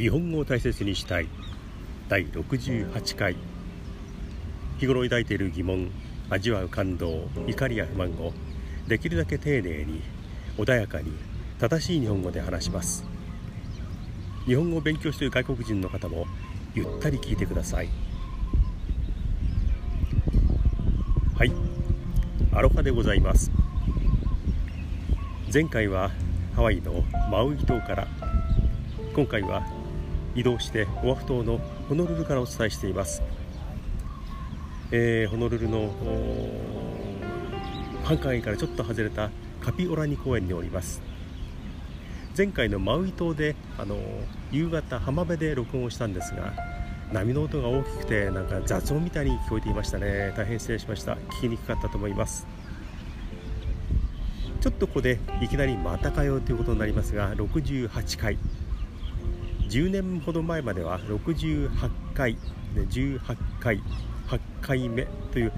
日本語を大切にしたい。第68回。日頃抱いている疑問味わう感動怒りや不満をできるだけ丁寧に穏やかに正しい日本語で話します。日本語を勉強している外国人の方もゆったり聞いてください。はい。アロハでございます。前回はハワイのマウイ島から。今回は移動してオアフ島のホノルルからお伝えしています、えー、ホノルルの繁華街からちょっと外れたカピオラニ公園におります。前回のマウイ島であの夕方浜辺で録音をしたんですが波の音が大きくてなんか雑音みたいに聞こえていましたね。大変失礼しました。聞きにくかったと思います。ちょっとここでいきなりまたかよということになりますが68回。10年ほど前までは68回18回8回目という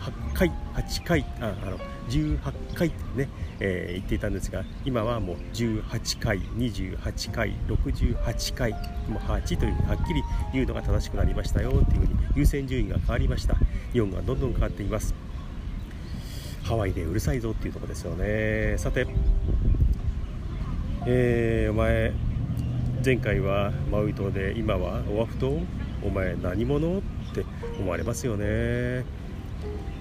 8回8回ああの18回ってね、えー、言っていたんですが今はもう18回28回68回もう8というはっきり言うのが正しくなりましたよというふうに優先順位が変わりました。日本がどんどん変わっています。ハワイでうるさいぞっていうところですよね。さてえー、お前前回はマウイ島で今はオアフ島お前何者？って思われますよね。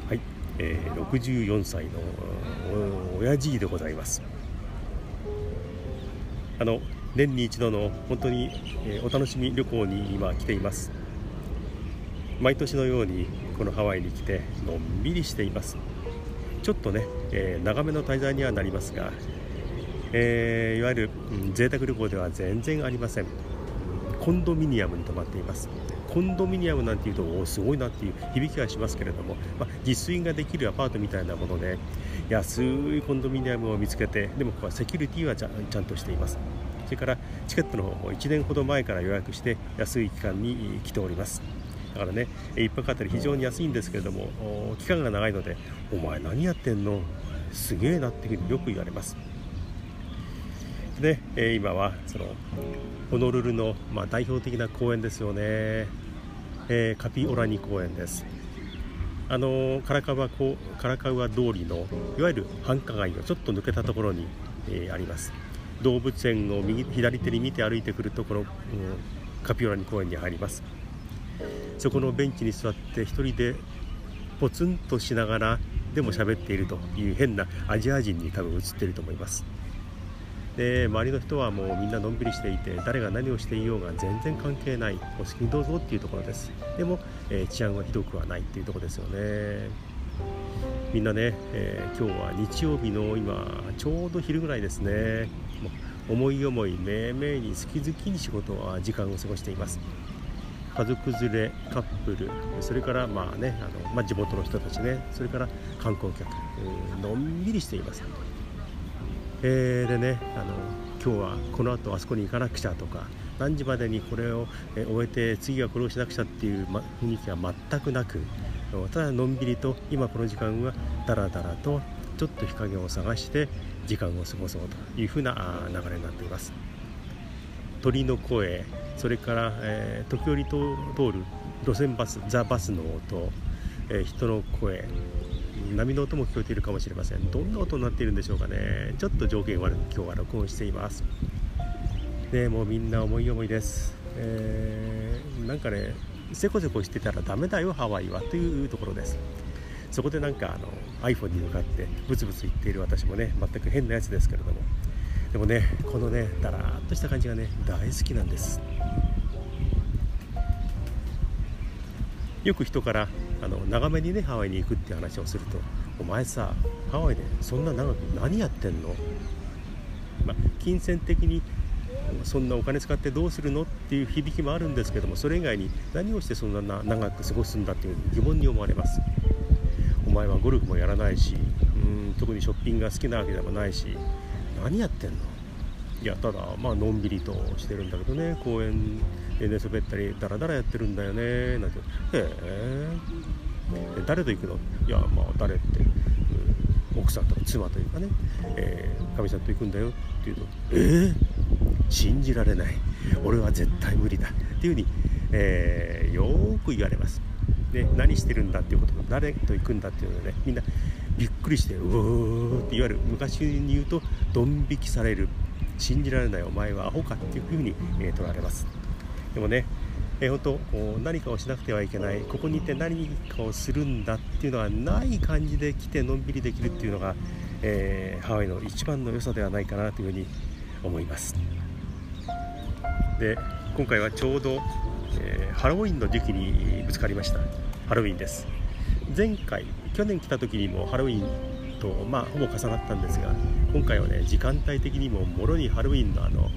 はい、えー、64歳の親父でございます。あの年に一度の本当に、え、お楽しみ旅行に今来ています。毎年のようにこのハワイに来てのんびりしています。ちょっとね、えー、長めの滞在にはなりますがえー、いわゆる、うん、贅沢旅行では全然ありません。コンドミニアムに泊まっています。コンドミニアムなんていうとおすごいなっていう響きはしますけれども、まあ、自炊ができるアパートみたいなもので安いコンドミニアムを見つけてでもここはセキュリティはちゃんとしています。それからチケットの方も1年ほど前から予約して安い期間に来ております。だからね1泊あたり非常に安いんですけれども期間が長いのでお前何やってんの？すげえなっていうふうによく言われます。で、え今はそのホノルルの、まあ、代表的な公園ですよね、えー、カピオラニ公園です。あのカラカワカラカワ通りのいわゆる繁華街をちょっと抜けたところに、えー、あります。動物園を右左手に見て歩いてくるところ、うん、カピオラニ公園に入ります。そこのベンチに座って一人でポツンとしながらでも喋っているという変なアジア人に多分映っていると思います。で周りの人はもうみんなのんびりしていて誰が何をしていようが全然関係ない。お好きにどうぞっていうところです。でも、えー、治安はひどくはないっていうところですよね。みんなね、えー、今日は日曜日の今ちょうど昼ぐらいですね。思い思いめいめいに好き好きに仕事は時間を過ごしています。家族連れカップルそれからまあねあの、まあ、地元の人たちね。それから観光客。のんびりしています。えー、でねあの今日はこの後あそこに行かなくちゃとか何時までにこれを終えて次はこれをしなくちゃっていう、雰囲気が全くなくただのんびりと今この時間はだらだらとちょっと日陰を探して時間を過ごそうというふうな流れになっています。鳥の声それから、え、時折通る路線バスザ・バスの音、え、人の声波の音も聞こえているかもしれません。どんな音になっているんでしょうかね。ちょっと条件悪く今日は録音しています。でもうみんな思い思いです、えー、なんかねせこせこしてたらダメだよハワイは。というところです。そこでなんかあの iPhone に向かってブツブツ言っている私もね全く変なやつですけれども。でもねこのねだらーっとした感じがね大好きなんです。よく人からあの長めにねハワイに行くって話をすると「お前さハワイでそんな長く何やってんの?」ま、金銭的にそんなお金使ってどうするのっていう響きもあるんですけどもそれ以外に何をしてそんな長く過ごすんだっていう疑問に思われますお前はゴルフもやらないしうん特にショッピングが好きなわけでもないし何やってんの？いやただまあのんびりとしてるんだけどね公園寝そべったりダラダラやってるんだよねなんて。へえ。誰と行くの？いやまあ誰って、うん、奥さんとか妻というかね、えー、さんと行くんだよって言うとえー、信じられない。俺は絶対無理だ。っていうふうに、えー、よく言われます。で何してるんだっていうこと誰と行くんだっていうので、ね、みんなびっくりしてうおーっていわゆる。昔に言うとドン引きされる。信じられないお前はアホかっていうふうに、えー、取られます。でもねえー、本当何かをしなくてはいけない。ここにいて何かをするんだっていうのはない感じで来てのんびりできるっていうのが、えー、ハワイの一番の良さではないかなというふうに思います。で今回はちょうど、えー、ハロウィンの時期にぶつかりました。ハロウィンです。前回去年来た時にもハロウィンとまあほぼ重なったんですが今回はね時間帯的にももろにハロウィンのあの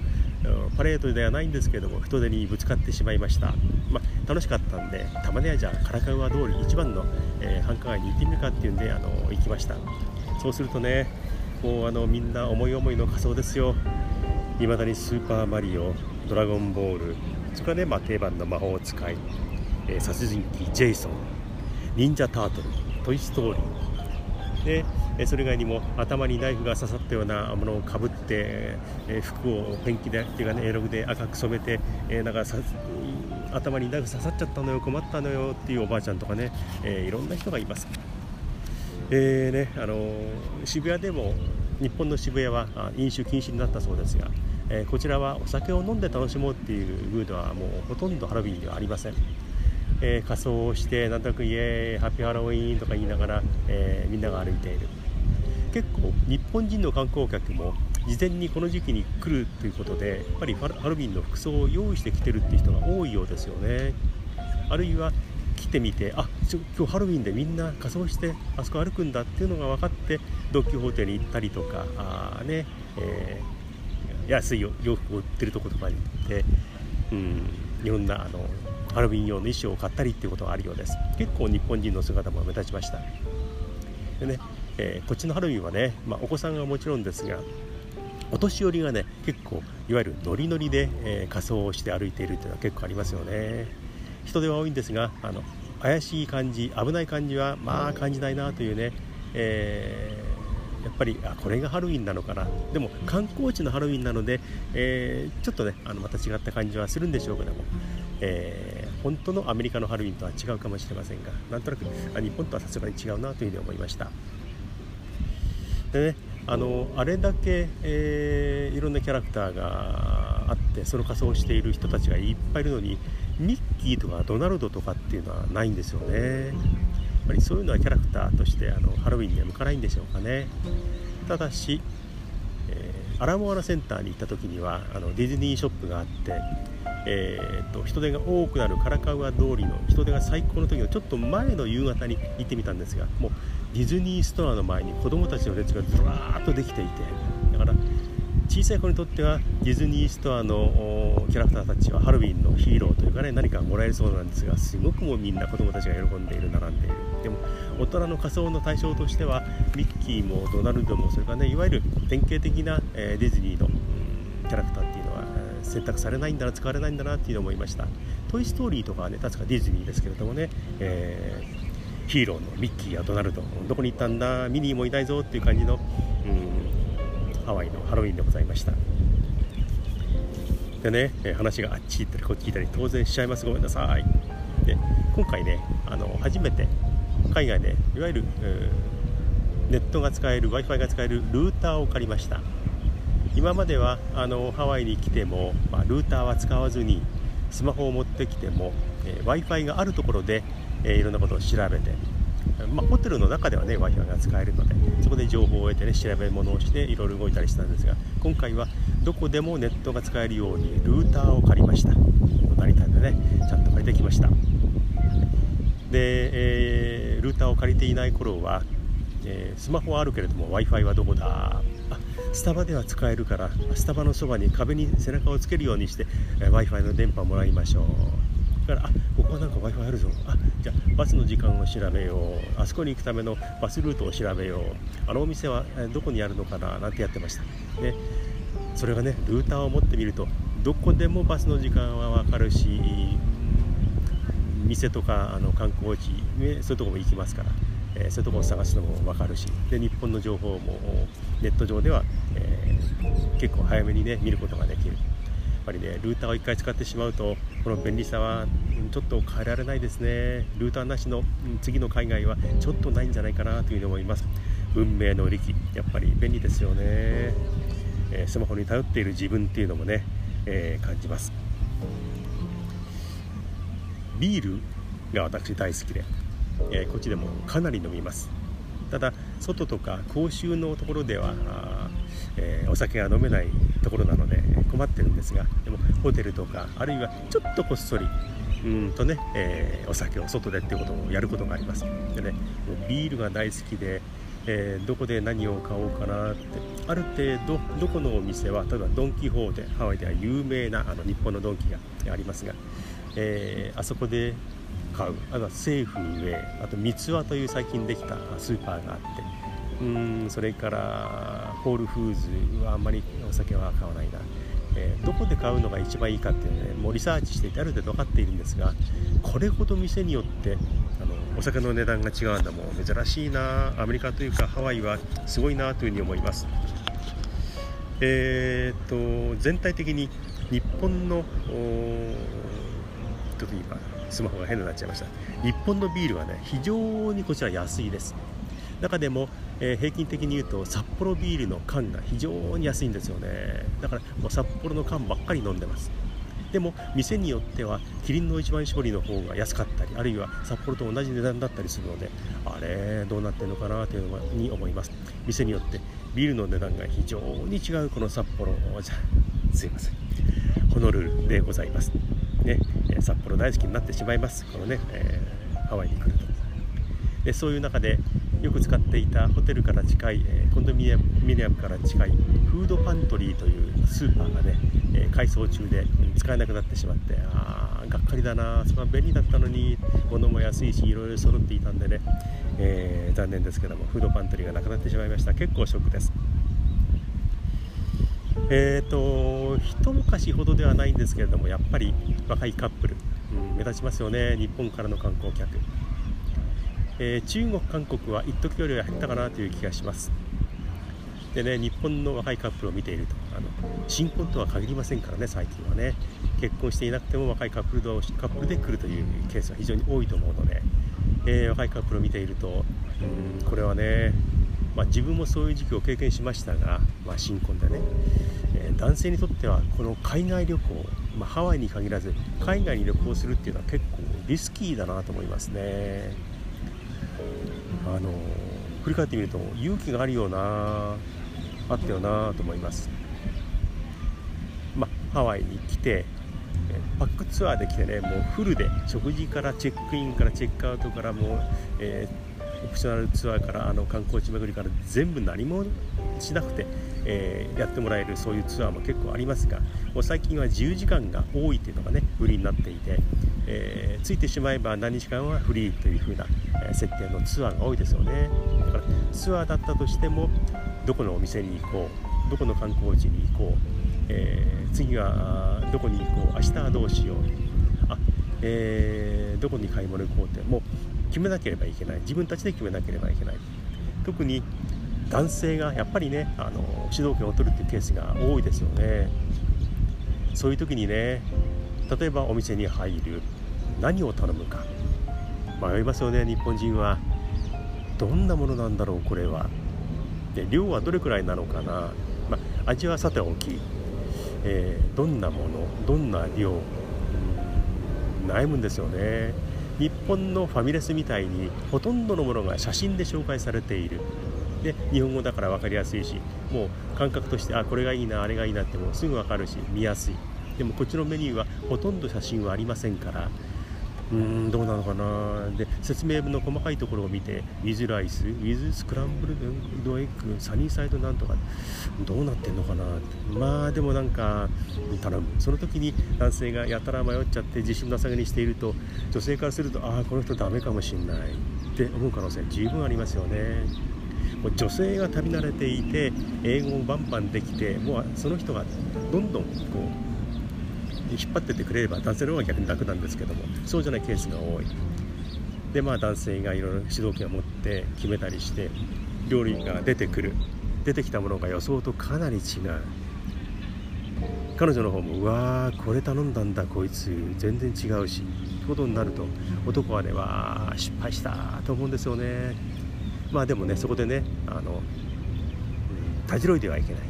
パレードではないんですけども人手にぶつかってしまいました、まあ、楽しかったんでたまにはじゃあカラカウア通り一番の、えー、繁華街に行ってみるかっていうんであの行きました。そうするとねもうあのみんな思い思いの仮装ですよ。いまだにスーパーマリオドラゴンボールそれからね、定番の魔法使い、えー、殺人鬼ジェイソン忍者タートルトイ・ストーリー。でそれ以外にも頭にナイフが刺さったようなものをかぶって、え服をペンキでっていうかね絵の具で赤く染めて、えなんか頭にナイフ刺さっちゃったのよ困ったのよっていうおばあちゃんとかね、えいろんな人がいます。えーねあの渋谷でも日本の渋谷は飲酒禁止になったそうですが、えこちらはお酒を飲んで楽しもうっていうムードはもうほとんどハロウィンではありません。えー、仮装をしてなんとなくイエーイハッピーハロウィーンとか言いながら、えー、みんなが歩いている結構日本人の観光客も事前にこの時期に来るということでやっぱりハロウィンの服装を用意してきてるっていう人が多いようですよね。あるいは来てみてあ今日ハロウィンでみんな仮装してあそこ歩くんだっていうのが分かってドッキホテルに行ったりとかあね、えー、安い洋服を売ってるとことかに行って、うん、いろんなあのハロウィン用の衣装を買ったりっていうことがあるようです。結構日本人の姿も目立ちました。でねえー、こっちのハロウィンはね、まあ、お子さんはもちろんですがお年寄りがね結構いわゆるノリノリで、えー、仮装をして歩いているというのは結構ありますよね人手は多いんですがあの怪しい感じ危ない感じはまあ感じないなというね、えー、やっぱりあこれがハロウィンなのかなでも観光地のハロウィンなので、えー、ちょっとねあのまた違った感じはするんでしょうけども、えー、本当のアメリカのハロウィンとは違うかもしれませんがなんとなくあ日本とはさすがに違うなというふうに思いました。でねあのあれだけ、えー、いろんなキャラクターがあってその仮装をしている人たちがいっぱいいるのにミッキーとかドナルドとかっていうのはないんですよね。やっぱりそういうのはキャラクターとしてあのハロウィンには向かないんでしょうかね。ただし、えー、アラモアナセンターに行った時にはあのディズニーショップがあってえーと、人手が多くなるカラカウア通りの人手が最高の時のちょっと前の夕方に行ってみたんですがもうディズニーストアの前に子供たちの列がずらーっとできていてだから小さい子にとってはディズニーストアのキャラクターたちはハロウィンのヒーローというかね何かもらえるそうなんですがすごくもうみんな子供たちが喜んでいる並んでいる。でも大人の仮装の対象としてはミッキーもドナルドもそれからねいわゆる典型的な、え、ディズニーの、キャラクターっていうのは選択されないんだな使われないんだなっていうのを思いました「トイ・ストーリー」とかはね確かディズニーですけれどもね、えーヒーローのミッキーやドナルドどこに行ったんだミニーもいないぞっていう感じの、うん、ハワイのハロウィンでございました。でね話があっち行ったりこっち行ったり当然しちゃいます。ごめんなさい。で今回ねあの初めて海外でいわゆる、ネットが使える w i f i が使えるルーターを借りました。今まではあのハワイに来ても、まあ、ルーターは使わずにスマホを持ってきても、えー、w i f i があるところでえ、いろんなことを調べて、まあ、ホテルの中ではね w i f i が使えるのでそこで情報を得てね調べ物をしていろいろ動いたりしたんですが今回はどこでもネットが使えるようにルーターを借りました。成田でねちゃんと借りてきました。で、えー、ルーターを借りていない頃は、えー、スマホはあるけれども w i f i はどこだ？スタバでは使えるからスタバのそばに壁に背中をつけるようにして w i f i の電波をもらいましょう。からあここはなんか w i f i あるぞ。あじゃあバスの時間を調べよう。あそこに行くためのバスルートを調べよう。あのお店はどこにあるのかな？なんてやってました。でそれがねルーターを持ってみるとどこでもバスの時間は分かるし店とかあの観光地、ね、そういうとこも行きますから、えー、そういうとこを探すのも分かるしで日本の情報もネット上では、えー、結構早めにね見ることができる。やっぱりねルーターを1回使ってしまうとこの便利さはちょっと変えられないですね。ルーターなしの次の海外はちょっとないんじゃないかなというふうに思います。運命の利器やっぱり便利ですよね、え、スマホに頼っている自分っていうのもね、えー、感じます。ビールが私大好きで、えー、こっちでもかなり飲みます。ただ外とか公衆のところではえー、お酒が飲めないところなので困ってるんですがでもホテルとかあるいはちょっとこっそりうんとね、えー、お酒を外でっていうことをやることがあります。でねビールが大好きで、えー、どこで何を買おうかなってある程度どこのお店は例えばドン・キホーテハワイでは有名なあの日本のドンキがありますが、えー、あそこで買う。あとはセーフウェイあと三つ輪という最近できたスーパーがあってうんそれからホールフーズはあんまりお酒は買わないな、えー、どこで買うのが一番いいかっていうのねもうリサーチしていてある程度分かっているんですがこれほど店によってあのお酒の値段が違うんだもん珍しいなアメリカというかハワイはすごいなというふうに思います。えー、っと全体的に日本のちょっと今スマホが変になっちゃいました。日本のビールはね非常にこちら安いです。中でも、えー、平均的に言うと札幌ビールの缶が非常に安いんですよね。だからもう札幌の缶ばっかり飲んでます。でも店によってはキリンの一番搾りの方が安かったりあるいは札幌と同じ値段だったりするのであれどうなってるのかなというのに思います。店によってビールの値段が非常に違うこの札幌。じゃすいません。ホノルルでございます。ね。札幌大好きになってしまいます。このね、えー、ハワイに来ると。でそういう中でよく使っていたホテルから近い、えコンドミニアムから近いフードパントリーというスーパーがね、え改装中で使えなくなってしまってあがっかりだなそれは便利だったのに物も安いしいろいろ揃っていたんでね、えー、残念ですけどもフードパントリーがなくなってしまいました。結構ショックです。えーと一昔ほどではないんですけれどもやっぱり若いカップル、うん、目立ちますよね日本からの観光客。えー、中国、韓国は一時よりは減ったかなという気がします。でね日本の若いカップルを見ているとあの新婚とは限りませんからね最近はね。結婚していなくても若いカップル同士カップルで来るというケースが非常に多いと思うので、えー、若いカップルを見ているとうんこれはね、まあ、自分もそういう時期を経験しましたが、まあ、新婚でね、えー、男性にとってはこの海外旅行、まあ、ハワイに限らず海外に旅行するっていうのは結構リスキーだなと思いますね。あの振り返ってみると勇気があるようなあったよなと思います、まあ、ハワイに来てパックツアーで来てねもうフルで食事からチェックインからチェックアウトからもう、えー、オプショナルツアーからあの観光地巡りから全部何もしなくて、えー、やってもらえるそういうツアーも結構ありますがもう最近は自由時間が多いというのがね売りになっていて、えー、ついてしまえば何日間はフリーという風な設定のツアーが多いですよね。だからツアーだったとしてもどこのお店に行こうどこの観光地に行こう、えー、次はどこに行こう明日はどうしようあ、えー、どこに買い物行こうってもう決めなければいけない。自分たちで決めなければいけない。特に男性がやっぱりねあの主導権を取るっていうケースが多いですよね。そういう時にね例えばお店に入る。何を頼むか。迷いますよね日本人は。どんなものなんだろうこれは。で量はどれくらいなのかな、まあ、味はさておき、えー、どんなものどんな量、うん、悩むんですよね。日本のファミレスみたいにほとんどのものが写真で紹介されている。で日本語だから分かりやすいしもう感覚としてあこれがいいなあれがいいなってもうすぐ分かるし見やすい。でもこっちのメニューはほとんど写真はありませんからうーんどうなのかな。で説明文の細かいところを見てウィズライスウィズスクランブルドエッグサニーサイドなんとかどうなってんのかなまあでもなんか頼む。その時に男性がやたら迷っちゃって自信なさげにしていると女性からするとああこの人ダメかもしんないって思う可能性十分ありますよね。女性が旅慣れていて英語をバンバンできてもうその人がどんどんこう引っ張っててくれれば男性の方が逆に楽なんですけどもそうじゃないケースが多い。でまあ男性がいろいろ主導権を持って決めたりして料理が出てくる。出てきたものが予想とかなり違う。彼女の方もうわーこれ頼んだんだ。こいつ全然違うし。ってことになると男はねわー失敗したと思うんですよね。まあでもねそこでねあの、たじろいではいけない。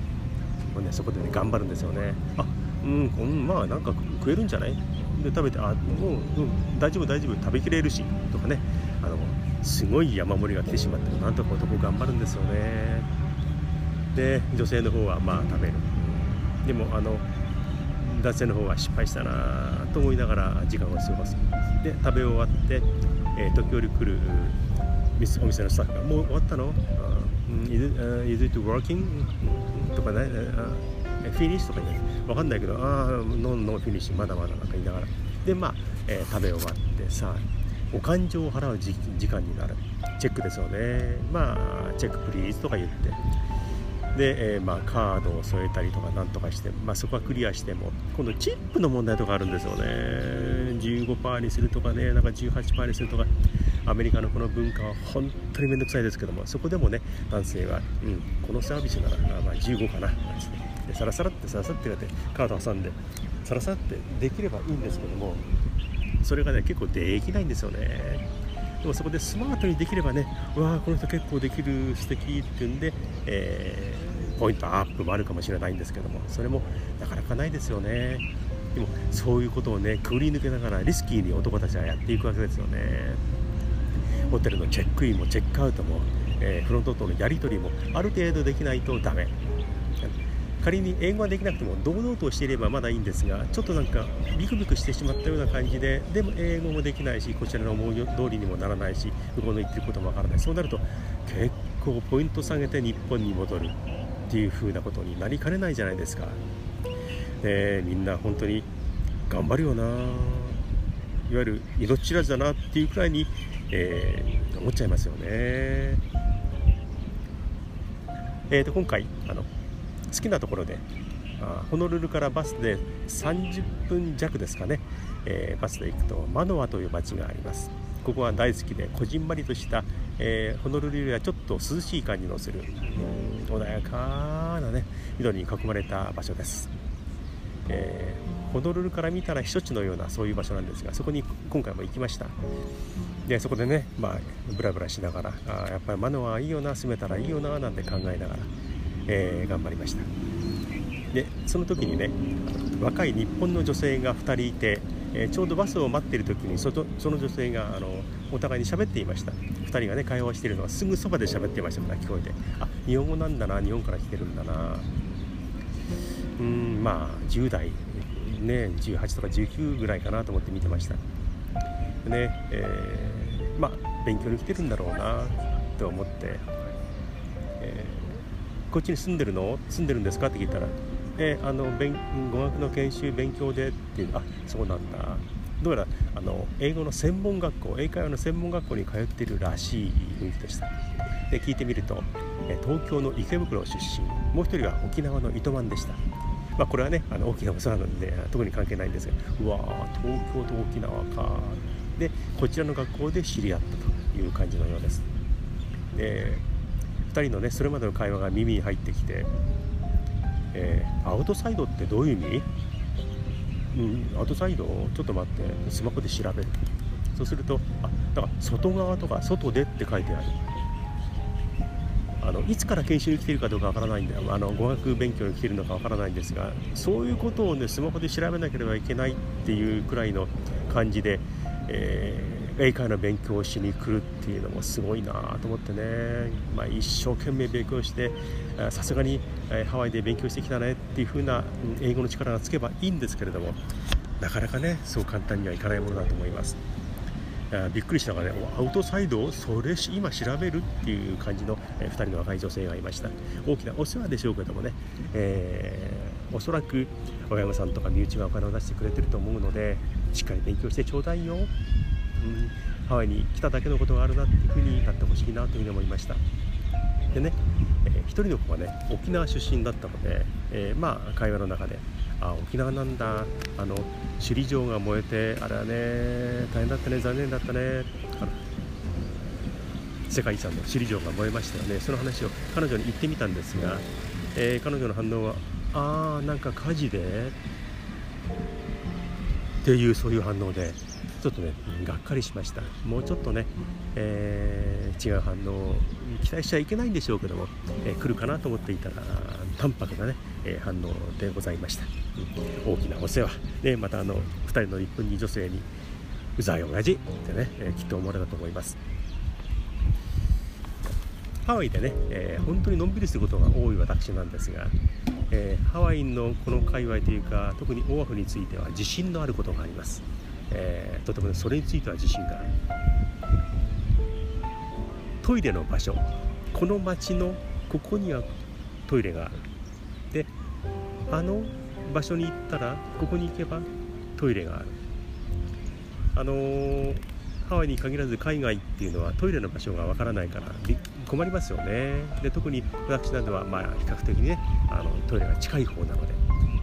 もう、ね、そこでね頑張るんですよね。あうん、うん、まあなんか食えるんじゃない？で食べてあもう、うん、大丈夫大丈夫食べきれるしとかね。あのすごい山盛りが来てしまってもなんとか男頑張るんですよね。で女性の方はまあ食べる。でもあの男性の方は失敗したなと思いながら時間を過ごす。で食べ終わって、えー、時折来るお店のスタッフが「もう終わったの、is, it, uh, is it working?」とかね「フィニッシュ」とかね分かんないけど「ああ no no finish まだまだ」なんか言いながら。でまあ、えー、食べ終わってさお勘定を払う時間になる。チェックですよね。まあ check please とか言って。で、えー、まあ、カードを添えたりとかなんとかして、まあ、そこはクリアしても今度チップの問題とかあるんですよね。15%にするとかねなんか18%にするとか。アメリカのこの文化は本当に面倒くさいですけどもそこでもね男性は、うん、このサービスならまあ15かな。なんですねでサラサラってサラサラってやってカード挟んでサラサラってできればいいんですけどもそれがね結構できないんですよね。でもそこでスマートにできればねわあこの人結構できる素敵っていうんで、えー、ポイントアップもあるかもしれないんですけどもそれもなかなかないですよね。でもそういうことをねくぐり抜けながらリスキーに男たちはやっていくわけですよね。ホテルのチェックインもチェックアウトも、えー、フロントとのやり取りもある程度できないとダメ。仮に英語ができなくても堂々としていればまだいいんですがちょっとなんかビクビクしてしまったような感じででも英語もできないしこちらの思い通りにもならないし向こうの言ってることもわからない。そうなると結構ポイント下げて日本に戻る。っていう風なことになりかねないじゃないですか、えみんな本当に頑張るよな。いわゆる命知らずだなっていうくらいに、えー、思っちゃいますよね。えーと今回あの好きなところでホノルルからバスで30分弱ですかね、えー、バスで行くとマノアという町があります。ここは大好きでこじんまりとした、えー、ホノルルよりはちょっと涼しい感じのする穏やかなね緑に囲まれた場所です、えー、ホノルルから見たら避暑地のようなそういう場所なんですがそこに今回も行きました。でそこでねまあブラブラしながらあやっぱりマノアいいよな住めたらいいよななんて考えながらえー、頑張りました。でその時にね若い日本の女性が2人いて、えー、ちょうどバスを待っている時にそその女性があのお互いに喋っていました。2人がね会話しているのはすぐそばで喋っていました。から聞こえてあ日本語なんだな日本から来てるんだな。うんまあ10代ね18とか19ぐらいかなと思って見てました。ねえー、まあ勉強に来てるんだろうなと思って、こっちに住んでるの？住んでるんですか？って聞いたら、えー、あの勉語学の研修勉強でっていうのあそうなんだ。どうやらあの英語の専門学校英会話の専門学校に通っているらしい雰囲気でした。で聞いてみると、東京の池袋出身もう一人は沖縄の糸満でした。まあ、これはねあの大きなお世話なんで特に関係ないんですがうわー東京と沖縄か。でこちらの学校で知り合ったという感じのようです。で2人のねそれまでの会話が耳に入ってきて、えー、アウトサイドってどういう意味？うんアウトサイド？ちょっと待ってスマホで調べる。そうするとあだから外側とか外でって書いてある。あのいつから研修に来てるかどうかわからないんだよ。あの語学勉強に来てるのかわからないんですがそういうことをねスマホで調べなければいけないっていうくらいの感じで、えー英会話の勉強をしに来るっていうのもすごいなと思ってね、まあ、一生懸命勉強してさすがにハワイで勉強してきたねっていう風な英語の力がつけばいいんですけれどもなかなかねそう簡単にはいかないものだと思います。びっくりしたのがね、アウトサイドをそれ今調べるっていう感じの、2人の若い女性がいました。大きなお世話でしょうけどもね、えー、おそらく親御さんとか身内がお金を出してくれてると思うので、しっかり勉強してちょうだいよハワイに来ただけのことがあるなっていうふうになってほしいなというふうに思いました。でね、えー、1人の子はね沖縄出身だったので、えー、まあ会話の中であ沖縄なんだあの首里城が燃えてあれはね大変だったね残念だったね世界遺産の首里城が燃えましたよね。その話を彼女に言ってみたんですが、えー、彼女の反応はああなんか火事でっていうそういう反応で。ちょっとねがっかりしました。もうちょっとね、えー、違う反応を期待しちゃいけないんでしょうけども、えー、来るかなと思っていたら淡白なね、えー、反応でございました、大きなお世話。でまたあの2人の日本人女性にうざい親父ってね、えきっと思われたと思います。ハワイでね、え本当にのんびりすることが多い私なんですがえー、ハワイのこの界隈というか特にオアフについては自信のあることがあります、えー、とても、ね、それについては自信がある。トイレの場所この町のここにはトイレがある。であの場所に行ったらここに行けばトイレがある。あのー、ハワイに限らず海外っていうのはトイレの場所がわからないから困りますよね。で特に私などはまあ比較的ねあのトイレが近い方なので、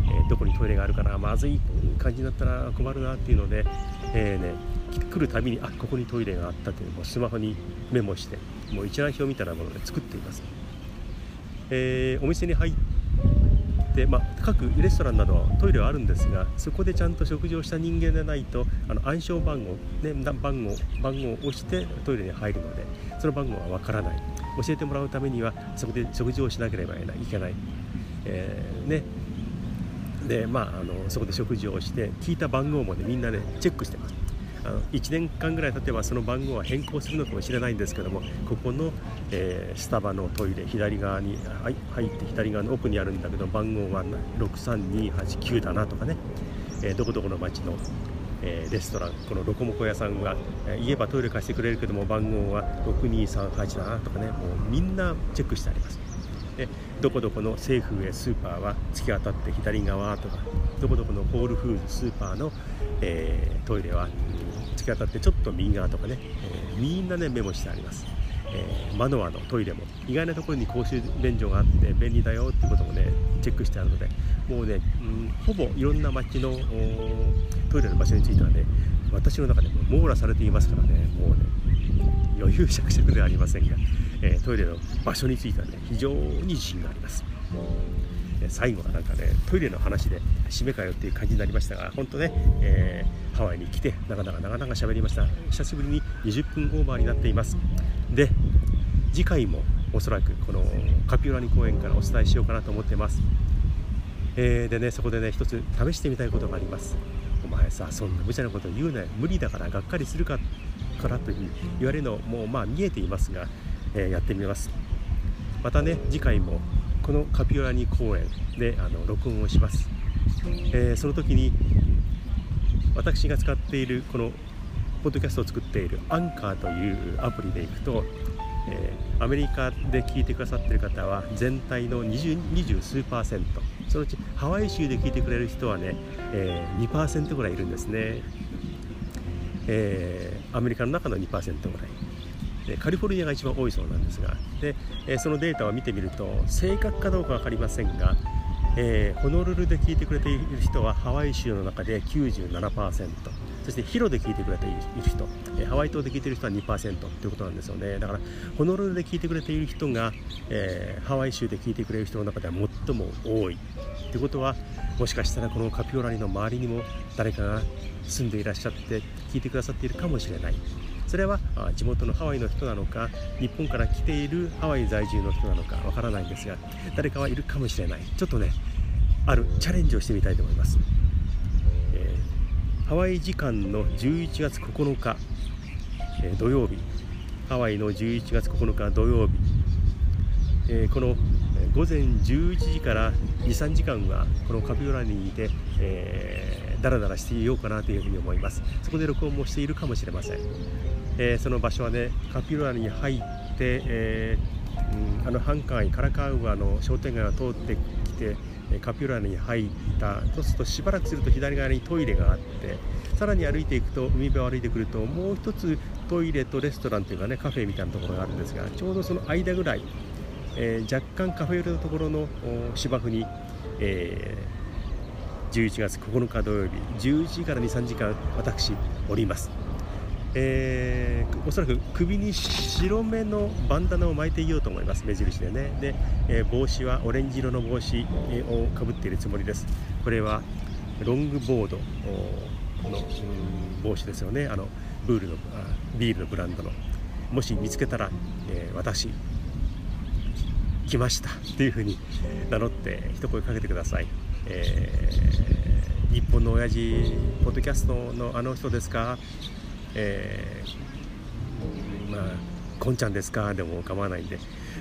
えー、どこにトイレがあるかなまずい感じになったら困るなっていうので、えーね、来るたびにあここにトイレがあったというのをスマホにメモしてもう一覧表みたいなもので作っています、えー、お店に入ってまあ、各レストランなどトイレはあるんですがそこでちゃんと食事をした人間でないとあの暗証番号、ね、番号番号を押してトイレに入るのでその番号はわからない。教えてもらうためにはそこで食事をしなければいけない、えー、ねでまあ、あのそこで食事をして聞いた番号もねみんなねチェックしてます。あの1年間ぐらい経てばその番号は変更するのかもしれないんですけどもここの、えー、スタバのトイレ左側に入って左側の奥にあるんだけど番号は63289だなとかね、えー、どこどこの町のえー、レストランこのロコモコ屋さんは、えー、言えばトイレ貸してくれるけども番号は6238だなとかね。もうみんなチェックしてありますでどこどこのセーフウェイスーパーは突き当たって左側とかどこどこのホールフーズスーパーの、えー、トイレは突き当たってちょっと右側とかね、えみんなねメモしてあります。えー、マノアのトイレも意外なところに公衆便所があって便利だよっていうこともねチェックしてあるのでもうね、うん、ほぼいろんな街のトイレの場所についてはね私の中でも網羅されていますからねもうね余裕しゃくしゃくではありませんが、えー、トイレの場所についてはね非常に自信があります。最後はなんかねトイレの話で締めかよっていう感じになりましたが本当ね、えー、ハワイに来てなかなかなかなか喋りました。久しぶりに20分オーバーになっています。で次回もおそらくこのカピオラニ公園からお伝えしようかなと思ってます、えー、でねそこでね一つ試してみたいことがあります。お前さそんな無茶なこと言うなよ。無理だからがっかりするかからという言われるのもうまあ見えていますが、えー、やってみます。またね次回もこのカピオラニ公園であの録音をします、えー、その時に私が使っているこのポッドキャストを作っているアンカーというアプリでいくと、えー、アメリカで聞いてくださっている方は全体の 20, 20数パーセント。そのうちハワイ州で聞いてくれる人はね、えー、2%ぐらいいるんですね、えー、アメリカの中の2%ぐらい。カリフォルニアが一番多いそうなんですが。で、え、そのデータを見てみると正確かどうか分かりませんがえ、ホノルルで聞いてくれている人はハワイ州の中で97%そしてヒロで聞いてくれている人、えハワイ島で聞いている人は2%ということなんですよね。だからホノルルで聞いてくれている人が、えー、ハワイ州で聞いてくれる人の中では最も多い。ということはもしかしたらこのカピオラリの周りにも誰かが住んでいらっしゃって聞いてくださっているかもしれない。それは地元のハワイの人なのか日本から来ているハワイ在住の人なのかわからないんですが誰かはいるかもしれない。ちょっとねあるチャレンジをしてみたいと思います。ハワイ時間の11月9日、えー、土曜日。ハワイの11月9日土曜日、えー、この午前11時から23時間はこのカピオラにいて、えー、だらだらしていようかなというふうに思います。そこで録音もしているかもしれません、えー、その場所はねカピオラに入って、えー、うん、あの繁華街カラカウアの商店街を通ってきてカピュラに入った。そうするとしばらくすると左側にトイレがあってさらに歩いていくと海辺を歩いてくるともう一つトイレとレストランというかねカフェみたいなところがあるんですがちょうどその間ぐらい、えー、若干カフェ寄りのところの芝生に、えー、11月9日土曜日11時から23時間私おります。えー、おそらく首に白目のバンダナを巻いていようと思います。目印でね。で、えー、帽子はオレンジ色の帽子をかぶっているつもりです。これはロングボードの帽子ですよね。あのブールのビールのブランドの。もし見つけたら、えー、私来ました。っていうふうに名乗って一声かけてください、えー、日本の親父ポッドキャストのあの人ですか？えー、こんちゃんですか？でも構わないんで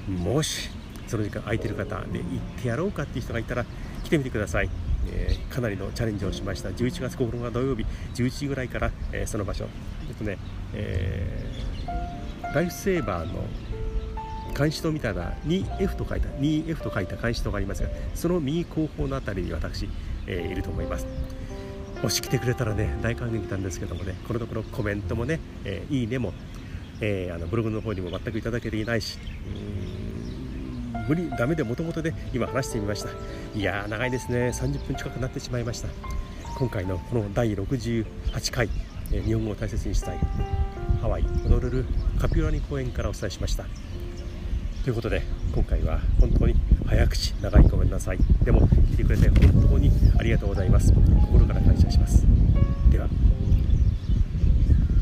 もしその時間空いてる方で行ってやろうかっていう人がいたら来てみてください、えー、かなりのチャレンジをしました。11月9日土曜日11時ぐらいから、えー、その場所。えっとね、えー、ライフセーバーの監視塔みたいな 2F と書いた 2F と書いた監視塔がありますがその右後方の辺りに私、えー、いると思います。もし来てくれたらね大歓迎なんですけどもねこのところコメントもね、えー、いいねも、えー、あのブログの方にも全くいただけていないし無理ダメでもともとで今話してみました。いやー長いですね。30分近くなってしまいました。今回のこの第68回、えー、日本語を大切にしたいハワイホノルルカピオラニ公園からお伝えしました。ということで今回は本当に早口長いごめんなさい。でも聞いてくれて本当にありがとうございます。心から感謝します。では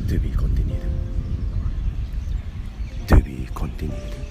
To be c o n continued